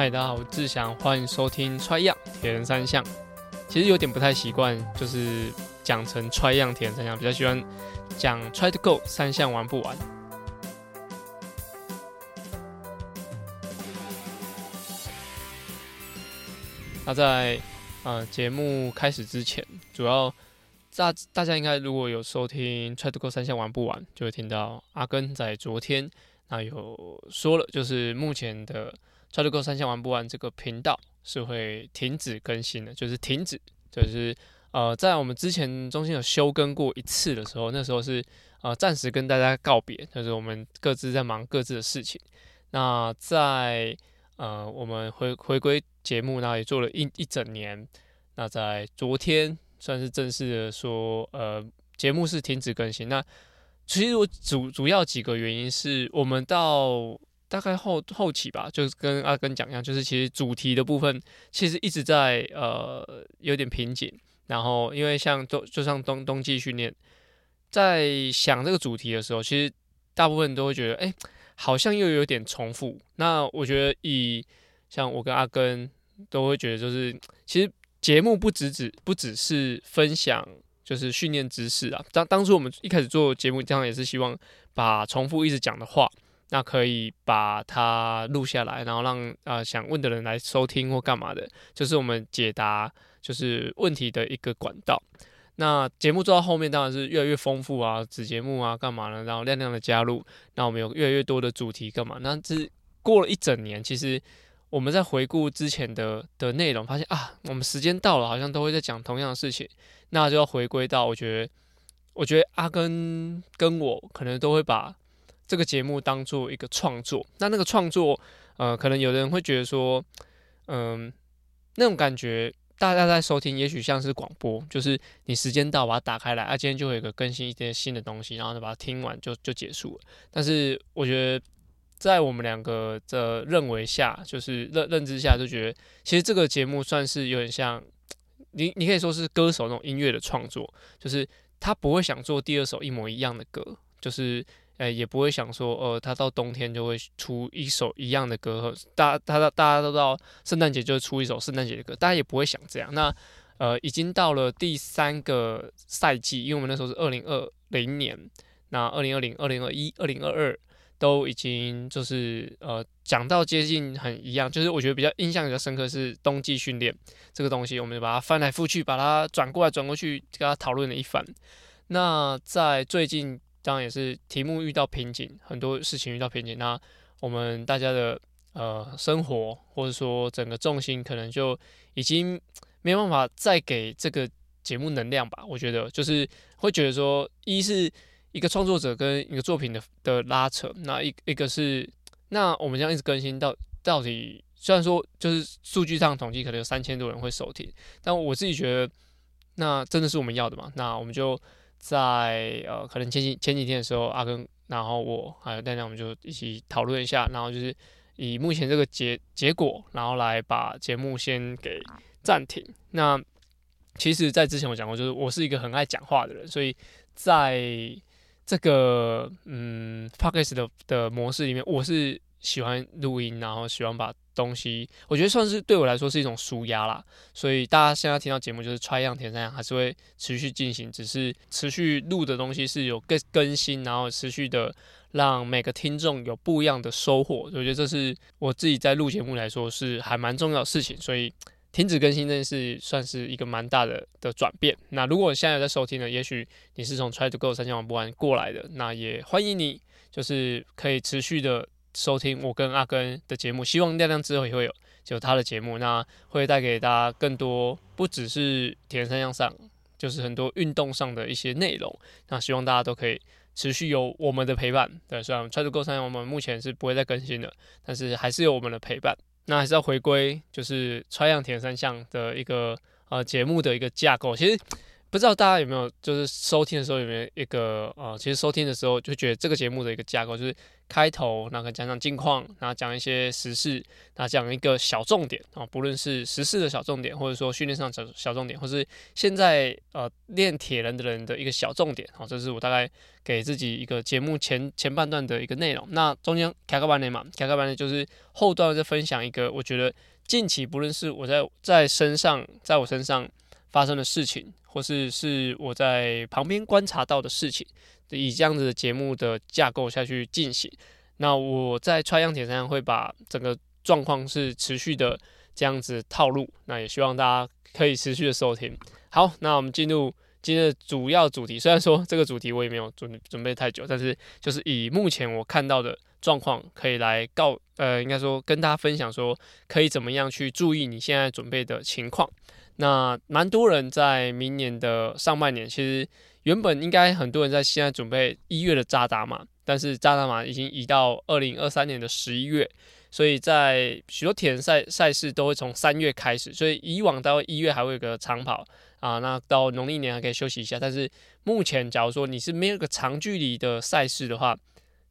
嗨，大家好，我志祥，欢迎收听《Try 样铁人三项》。其实有点不太习惯，就是讲成 Try 样铁人三项，比较喜欢讲 Try to Go 三项玩不完。那在呃节目开始之前，主要大大家应该如果有收听 Try to Go 三项玩不完，就会听到阿根在昨天那有说了，就是目前的。Try to Go 三千玩不完，这个频道是会停止更新的，就是停止，就是呃，在我们之前中间有休更过一次的时候，那时候是呃暂时跟大家告别，就是我们各自在忙各自的事情。那在呃我们回回归节目，那也做了一一整年。那在昨天算是正式的说，呃，节目是停止更新。那其实我主主要几个原因是我们到。大概后后期吧，就是跟阿根讲一样，就是其实主题的部分其实一直在呃有点瓶颈。然后因为像冬就像冬冬季训练，在想这个主题的时候，其实大部分都会觉得，哎、好像又有点重复。那我觉得以像我跟阿根都会觉得，就是其实节目不只只不只是分享就是训练知识啊。当当初我们一开始做节目，这样也是希望把重复一直讲的话。那可以把它录下来，然后让啊、想问的人来收听或干嘛的，就是我们解答就是问题的一个管道。那节目做到后面当然是越来越丰富啊，子节目啊干嘛呢？然后亮亮的加入，那我们有越来越多的主题干嘛？那这过了一整年，其实我们在回顾之前的的内容，发现啊，我们时间到了，好像都会在讲同样的事情，那就要回归到我觉得，我觉得阿根跟我可能都会把。这个节目当做一个创作，那那个创作，呃，可能有的人会觉得说，嗯、那种感觉，大家在收听，也许像是广播，就是你时间到把它打开来，啊，今天就会有一个更新一些新的东西，然后就把它听完就就结束了。但是我觉得，在我们两个的认为下，就是认认知下，就觉得其实这个节目算是有点像，你你可以说是歌手那种音乐的创作，就是他不会想做第二首一模一样的歌，就是。哎，也不会想说，呃，他到冬天就会出一首一样的歌，大家，他大家都知道，圣诞节就出一首圣诞节的歌，大家也不会想这样。那，呃，已经到了第三个赛季，因为我们那时候是二零二零年，那二零二零、二零二一、二零二二都已经就是呃讲到接近很一样，就是我觉得比较印象比较深刻是冬季训练这个东西，我们就把它翻来覆去，把它转过来转过去，跟他讨论了一番。那在最近。当然也是题目遇到瓶颈，很多事情遇到瓶颈，那我们大家的呃生活或者说整个重心可能就已经没办法再给这个节目能量吧。我觉得就是会觉得说，一是一个创作者跟一个作品的的拉扯，那一一个是那我们这样一直更新到到底，虽然说就是数据上统计可能有三千多人会收听，但我自己觉得那真的是我们要的嘛？那我们就。在呃，可能前几前几天的时候，阿根，然后我还有亮亮，我们就一起讨论一下，然后就是以目前这个结结果，然后来把节目先给暂停。那其实，在之前我讲过，就是我是一个很爱讲话的人，所以在这个嗯 Podcast 的的模式里面，我是喜欢录音，然后喜欢把。东西，我觉得算是对我来说是一种舒压啦，所以大家现在听到节目就是 Try 样铁人三样还是会持续进行，只是持续录的东西是有更更新，然后持续的让每个听众有不一样的收获。我觉得这是我自己在录节目来说是还蛮重要的事情，所以停止更新这件事算是一个蛮大的的转变。那如果现在在收听的，也许你是从 Try to Go 三千万不完过来的，那也欢迎你，就是可以持续的。收听我跟阿根的节目，希望亮亮之后也会有就他的节目，那会带给大家更多，不只是铁人三项上，就是很多运动上的一些内容。那希望大家都可以持续有我们的陪伴。对，虽然 Try to Go 三项我们目前是不会再更新的，但是还是有我们的陪伴。那还是要回归，就是 Try 样铁人三项的一个呃节目的一个架构。其实不知道大家有没有，就是收听的时候有没有一个呃，其实收听的时候就觉得这个节目的一个架构就是开头，然后讲讲近况，然后讲一些时事，然后讲一个小重点啊，不论是时事的小重点，或者说训练上小小重点，或是现在呃练铁人的人的一个小重点，好，这是我大概给自己一个节目前前半段的一个内容。那中间卡个班内嘛，卡个班内就是后段再分享一个，我觉得近期不论是我在在身上，在我身上发生的事情。或是是我在旁边观察到的事情，以这样子的节目的架构下去进行。那我在穿样铁上会把整个状况是持续的这样子套路。那也希望大家可以持续的收听。好，那我们进入今天的主要主题。虽然说这个主题我也没有准准备太久，但是就是以目前我看到的状况，可以来告呃，应该说跟大家分享说，可以怎么样去注意你现在准备的情况。那蛮多人在明年的上半年，其实原本应该很多人在现在准备一月的扎达马，但是扎达马已经移到二零二三年的十一月，所以在许多田赛赛事都会从三月开始，所以以往到一月还会有个长跑啊，那到农历年还可以休息一下，但是目前假如说你是没有个长距离的赛事的话，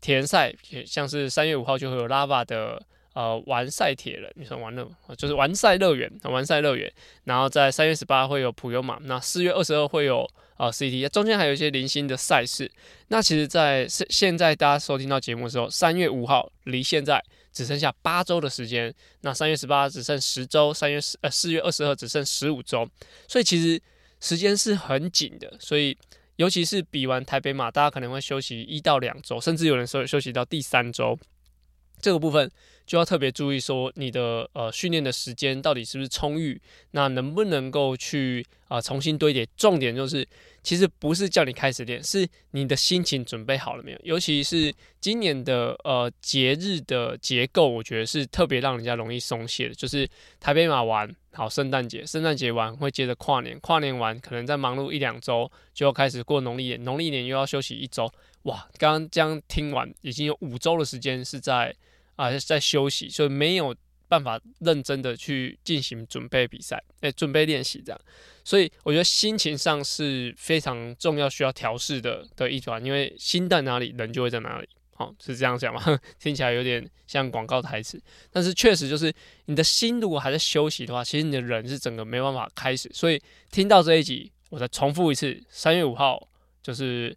田赛像是三月五号就会有 Lava 的。呃，完赛铁人，你说完了，就是完赛乐园，完赛乐园。然后在三月十八会有普悠玛，那四月二十二会有呃 CT，中间还有一些零星的赛事。那其实，在现现在大家收听到节目的时候，三月五号离现在只剩下八周的时间，那三月十八只剩十周，三月四呃四月二十二只剩十五周，所以其实时间是很紧的。所以尤其是比完台北马，大家可能会休息一到两周，甚至有人说休息到第三周，这个部分。就要特别注意说，你的呃训练的时间到底是不是充裕，那能不能够去啊、重新堆叠？重点就是，其实不是叫你开始练，是你的心情准备好了没有？尤其是今年的呃节日的结构，我觉得是特别让人家容易松懈的。就是台北马完，好，圣诞节，圣诞节完会接着跨年，跨年完可能再忙碌一两周，就要开始过农历年，农历年又要休息一周。哇，刚刚这样听完，已经有五周的时间是在。啊，在休息，所以没有办法认真的去进行准备比赛，哎、欸，准备练习这样，所以我觉得心情上是非常重要，需要调试的的一环，因为心在哪里，人就会在哪里，好，是这样讲吗？听起来有点像广告台词，但是确实就是你的心如果还在休息的话，其实你的人是整个没办法开始。所以听到这一集，我再重复一次，三月五号就是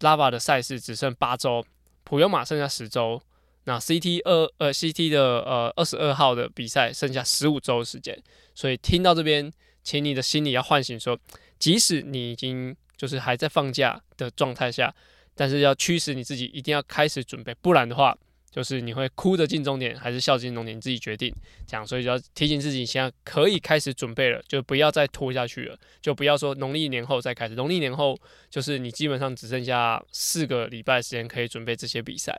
Lava 的赛事只剩八周，普悠马剩下十周。那 CT 二呃 CT 的呃二十二号的比赛剩下十五周时间，所以听到这边，请你的心里要唤醒说，即使你已经就是还在放假的状态下，但是要驱使你自己一定要开始准备，不然的话。就是你会哭着进终点，还是笑着进终点，你自己决定。这样，所以就要提醒自己，现在可以开始准备了，就不要再拖下去了，就不要说农历年后再开始。农历年后就是你基本上只剩下四个礼拜时间可以准备这些比赛。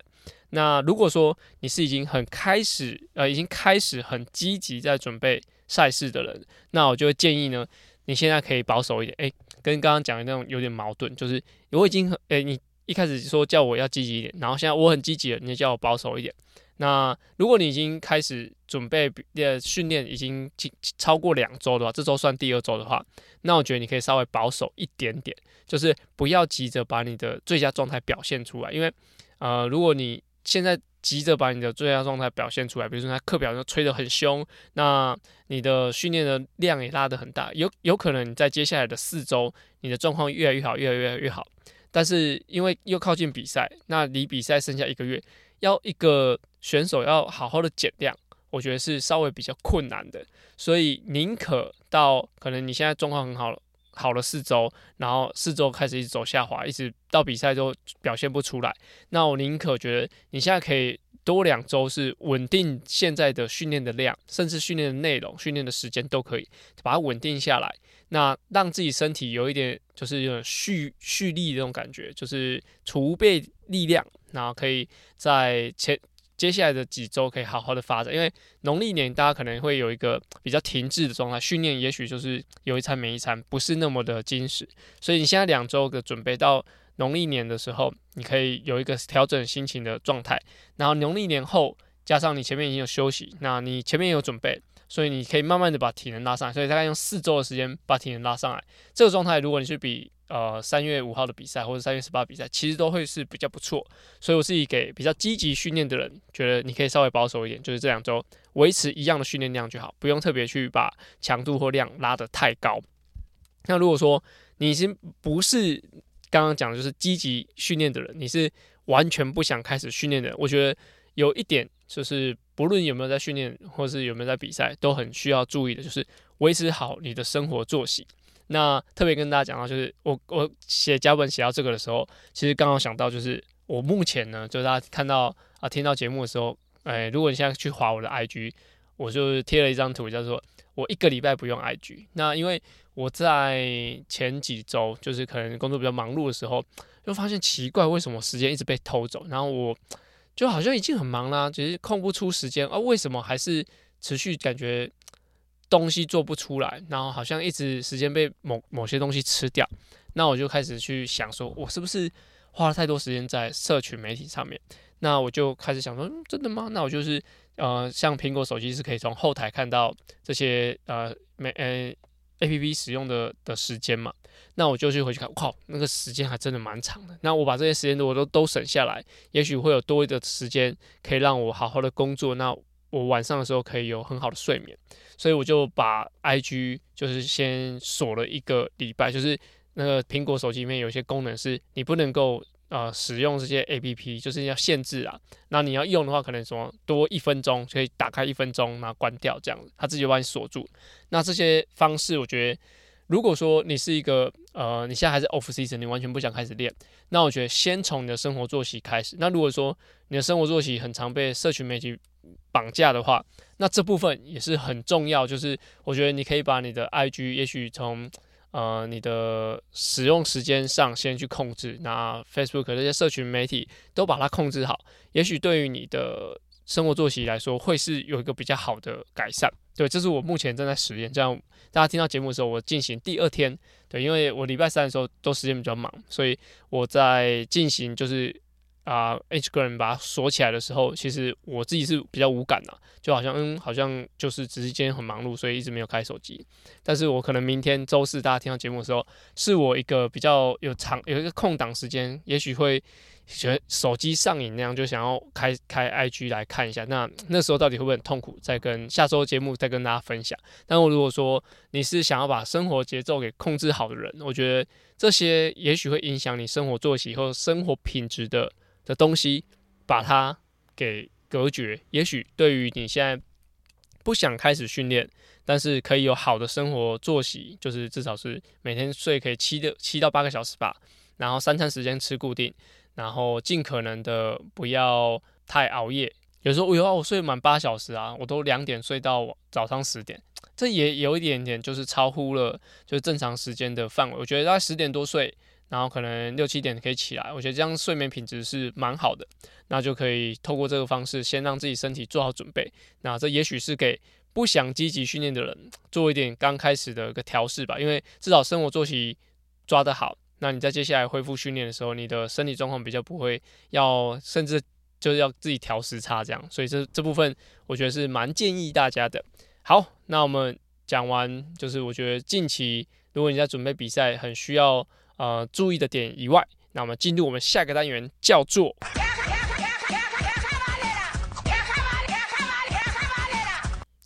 那如果说你是已经很开始，呃，已经开始很积极在准备赛事的人，那我就会建议呢，你现在可以保守一点。诶、跟刚刚讲的那种有点矛盾，就是我已经很，诶、你。一开始说叫我要积极一点，然后现在我很积极了，你就叫我保守一点。那如果你已经开始准备呃训练，已经超过两周的话，这周算第二周的话，那我觉得你可以稍微保守一点点，就是不要急着把你的最佳状态表现出来。因为呃，如果你现在急着把你的最佳状态表现出来，比如说他课表就吹得很凶，那你的训练的量也拉得很大，有有可能你在接下来的四周，你的状况越来越好，越来越越好。但是因为又靠近比赛，那离比赛剩下一个月，要一个选手要好好的减量，我觉得是稍微比较困难的。所以宁可到可能你现在状况很好了，好了四周，然后四周开始一直走下滑，一直到比赛都表现不出来。那我宁可觉得你现在可以多两周是稳定现在的训练的量，甚至训练的内容、训练的时间都可以把它稳定下来。那让自己身体有一点，就是有点蓄蓄力的那种感觉，就是储备力量，然后可以在前接下来的几周可以好好的发展。因为农历年大家可能会有一个比较停滞的状态，训练也许就是有一餐没一餐，不是那么的精实。所以你现在两周的准备到农历年的时候，你可以有一个调整心情的状态。然后农历年后，加上你前面已经有休息，那你前面也有准备，所以你可以慢慢的把体能拉上来。所以大概用四周的时间把体能拉上来。这个状态，如果你去比呃三月五号的比赛或者三月十八比赛，其实都会是比较不错。所以我自己给比较积极训练的人，觉得你可以稍微保守一点，就是这两周维持一样的训练量就好，不用特别去把强度或量拉得太高。那如果说你已经不是刚刚讲的就是积极训练的人，你是完全不想开始训练的人，我觉得有一点就是，不论有没有在训练，或是有没有在比赛，都很需要注意的，就是维持好你的生活作息。那特别跟大家讲到，就是我我写脚本写到这个的时候，其实刚好想到，就是我目前呢，就是大家看到啊听到节目的时候，哎，如果你现在去划我的 IG，我就贴了一张图，叫做我一个礼拜不用 IG。那因为我在前几周，就是可能工作比较忙碌的时候，就发现奇怪，为什么时间一直被偷走？然后我就好像已经很忙啦，只是空不出时间啊，为什么还是持续感觉东西做不出来？然后好像一直时间被某某些东西吃掉。那我就开始去想说，我是不是花了太多时间在社群媒体上面？那我就开始想说，真的吗？那我就是呃，像苹果手机是可以从后台看到这些呃没呃。A P P 使用的的时间嘛，那我就去回去看，靠，那个时间还真的蛮长的。那我把这些时间我都都省下来，也许会有多余的时间可以让我好好的工作。那我晚上的时候可以有很好的睡眠，所以我就把 I G 就是先锁了一个礼拜，就是那个苹果手机里面有些功能是你不能够。呃，使用这些 A P P 就是要限制啊。那你要用的话，可能什么多一分钟可以打开一分钟，然后关掉这样子，它自己就把你锁住。那这些方式，我觉得，如果说你是一个呃，你现在还是 off season，你完全不想开始练，那我觉得先从你的生活作息开始。那如果说你的生活作息很常被社群媒体绑架的话，那这部分也是很重要。就是我觉得你可以把你的 I G，也许从呃，你的使用时间上先去控制，那 Facebook 这些社群媒体都把它控制好，也许对于你的生活作息来说，会是有一个比较好的改善。对，这是我目前正在实验。这样大家听到节目的时候，我进行第二天。对，因为我礼拜三的时候都时间比较忙，所以我在进行就是。啊，Instagram 把它锁起来的时候，其实我自己是比较无感的，就好像嗯，好像就是只是今天很忙碌，所以一直没有开手机。但是我可能明天周四大家听到节目的时候，是我一个比较有长有一个空档时间，也许会学手机上瘾那样，就想要开开 IG 来看一下。那那时候到底会不会很痛苦？再跟下周节目再跟大家分享。但我如果说你是想要把生活节奏给控制好的人，我觉得这些也许会影响你生活作息或生活品质的。的东西，把它给隔绝。也许对于你现在不想开始训练，但是可以有好的生活作息，就是至少是每天睡可以七的七到八个小时吧。然后三餐时间吃固定，然后尽可能的不要太熬夜。有时候我有我睡满八小时啊，我都两点睡到早上十点，这也有一点点就是超乎了就是正常时间的范围。我觉得大概十点多睡。然后可能六七点可以起来，我觉得这样睡眠品质是蛮好的，那就可以透过这个方式先让自己身体做好准备。那这也许是给不想积极训练的人做一点刚开始的一个调试吧，因为至少生活作息抓得好，那你在接下来恢复训练的时候，你的身体状况比较不会要，甚至就是要自己调时差这样。所以这这部分我觉得是蛮建议大家的。好，那我们讲完，就是我觉得近期如果你在准备比赛，很需要。呃，注意的点以外，那我们进入我们下个单元，叫做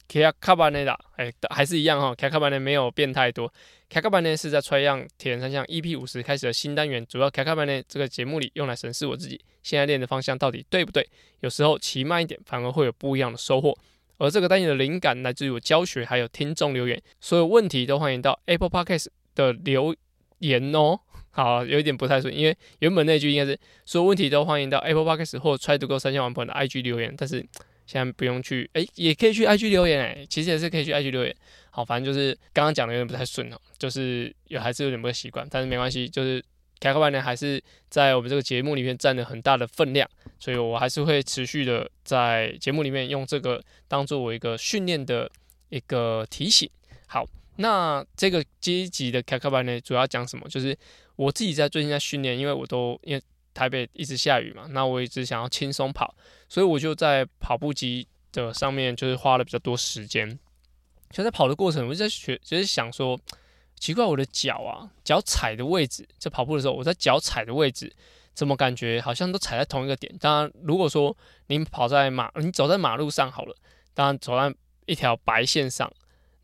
卡卡巴内达。哎，还是一样哈，卡卡巴内没有变太多。卡卡巴内是在 Try 样铁人三项 EP 五十开始的新单元，主要卡卡巴内这个节目里用来审视我自己现在练的方向到底对不对。有时候骑慢一点，反而会有不一样的收获。而这个单元的灵感来自于我教学，还有听众留言。所有问题都欢迎到 Apple Podcast 的留言哦。好，有一点不太顺，因为原本那句应该是所有问题都欢迎到 Apple Podcast 或 Try to Go 三项玩不完的 IG 留言，但是现在不用去，哎、也可以去 IG 留言，哎，其实也是可以去 IG 留言。好，反正就是刚刚讲的有点不太顺哦，就是有还是有点不太习惯，但是没关系，就是开课班呢还是在我们这个节目里面占了很大的分量，所以我还是会持续的在节目里面用这个当做我一个训练的一个提醒。好，那这个阶级的开课班呢，主要讲什么？就是。我自己在最近在训练，因为我都因为台北一直下雨嘛，那我一直想要轻松跑，所以我就在跑步机的上面就是花了比较多时间。就在跑的过程，我就在学，就是想说，奇怪，我的脚啊，脚踩的位置，在跑步的时候，我在脚踩的位置，怎么感觉好像都踩在同一个点？当然，如果说你跑在马，你走在马路上好了，当然走在一条白线上，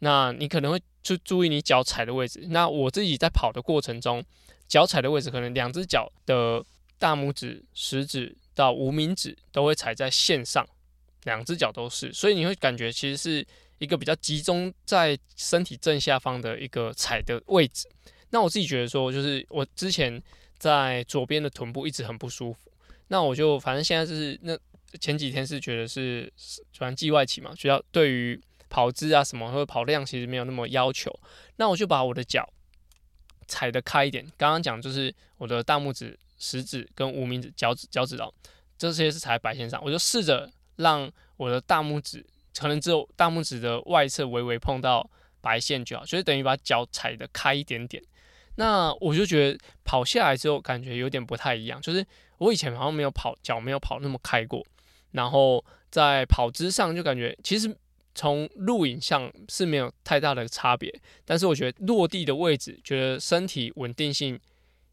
那你可能会去注意你脚踩的位置。那我自己在跑的过程中，脚踩的位置可能两只脚的大拇指、食指到无名指都会踩在线上，两只脚都是，所以你会感觉其实是一个比较集中在身体正下方的一个踩的位置。那我自己觉得说，就是我之前在左边的臀部一直很不舒服，那我就反正现在就是那前几天是觉得是反正季外期嘛，主要对于跑姿啊什么或者跑量其实没有那么要求，那我就把我的脚。踩得开一点，刚刚讲就是我的大拇指、食指跟无名指、脚趾、脚趾头，这些是踩在白线上。我就试着让我的大拇指，可能只有大拇指的外侧微微碰到白线就好，所以等于把脚踩得开一点点。那我就觉得跑下来之后感觉有点不太一样，就是我以前好像没有跑脚没有跑那么开过，然后在跑姿上就感觉其实。从录影像是没有太大的差别，但是我觉得落地的位置，觉得身体稳定性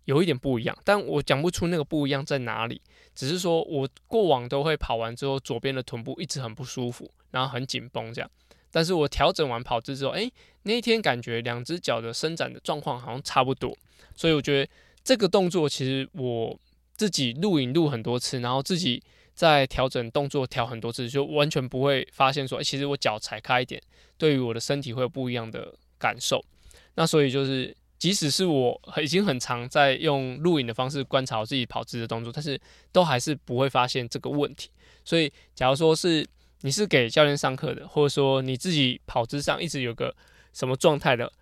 有一点不一样，但我讲不出那个不一样在哪里，只是说我过往都会跑完之后，左边的臀部一直很不舒服，然后很紧绷这样，但是我调整完跑姿之后，诶，那一天感觉两只脚的伸展的状况好像差不多，所以我觉得这个动作其实我自己录影录很多次，然后自己。在调整动作调很多次，就完全不会发现说，欸、其实我脚踩开一点，对于我的身体会有不一样的感受。那所以就是，即使是我已经很常在用录影的方式观察我自己跑姿的动作，但是都还是不会发现这个问题。所以，假如说是你是给教练上课的，或者说你自己跑姿上一直有个什么状态的，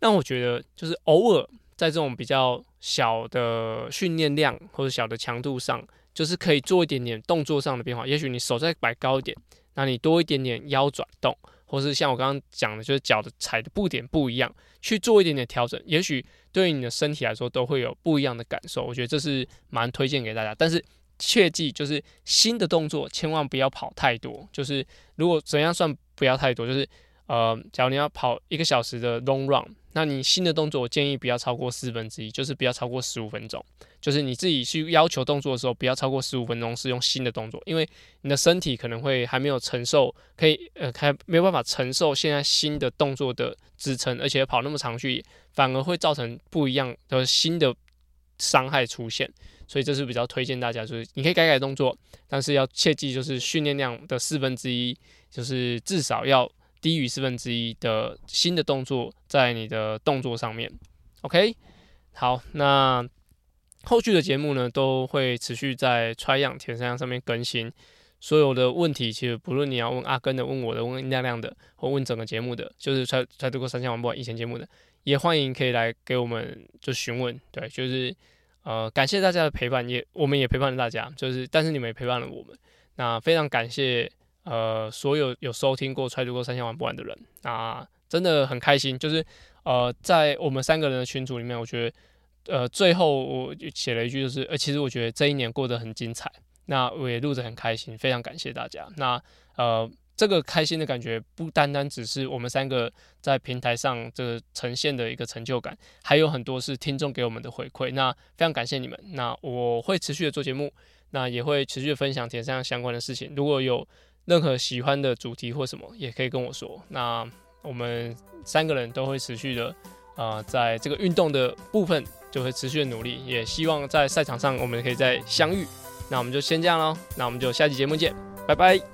那我觉得就是偶尔在这种比较小的训练量或者小的强度上。就是可以做一点点动作上的变化，也许你手再摆高一点，那你多一点点腰转动，或是像我刚刚讲的，就是脚的踩的步点不一样，去做一点点调整，也许对于你的身体来说都会有不一样的感受。我觉得这是蛮推荐给大家，但是切记就是新的动作千万不要跑太多。就是如果怎样算不要太多，就是呃，假如你要跑一个小时的 long run。那你新的动作，我建议不要超过四分之一，就是不要超过十五分钟。就是你自己去要求动作的时候，不要超过十五分钟是用新的动作，因为你的身体可能会还没有承受，可以呃还没有办法承受现在新的动作的支撑，而且跑那么长距离，反而会造成不一样的新的伤害出现。所以这是比较推荐大家，就是你可以改改动作，但是要切记就是训练量的四分之一，就是至少要。低于四分之一的新的动作在你的动作上面，OK，好，那后续的节目呢都会持续在 Try 样铁三项上面更新。所有的问题，其实不论你要问阿根的、问我的、问亮亮的，或问整个节目的，就是才才度过三项玩不完以前节目的，也欢迎可以来给我们就询问。对，就是呃感谢大家的陪伴，也我们也陪伴了大家，就是但是你们也陪伴了我们，那非常感谢。呃，所有有收听过《揣度过三千玩不完》的人，那真的很开心。就是呃，在我们三个人的群组里面，我觉得呃，最后我就写了一句，就是呃，其实我觉得这一年过得很精彩。那我也录得很开心，非常感谢大家。那呃，这个开心的感觉不单单只是我们三个在平台上这个呈现的一个成就感，还有很多是听众给我们的回馈。那非常感谢你们。那我会持续的做节目，那也会持续的分享铁三相关的事情。如果有任何喜欢的主题或什么，也可以跟我说。那我们三个人都会持续的，啊、在这个运动的部分就会持续的努力。也希望在赛场上我们可以再相遇。那我们就先这样喽。那我们就下期节目见，拜拜。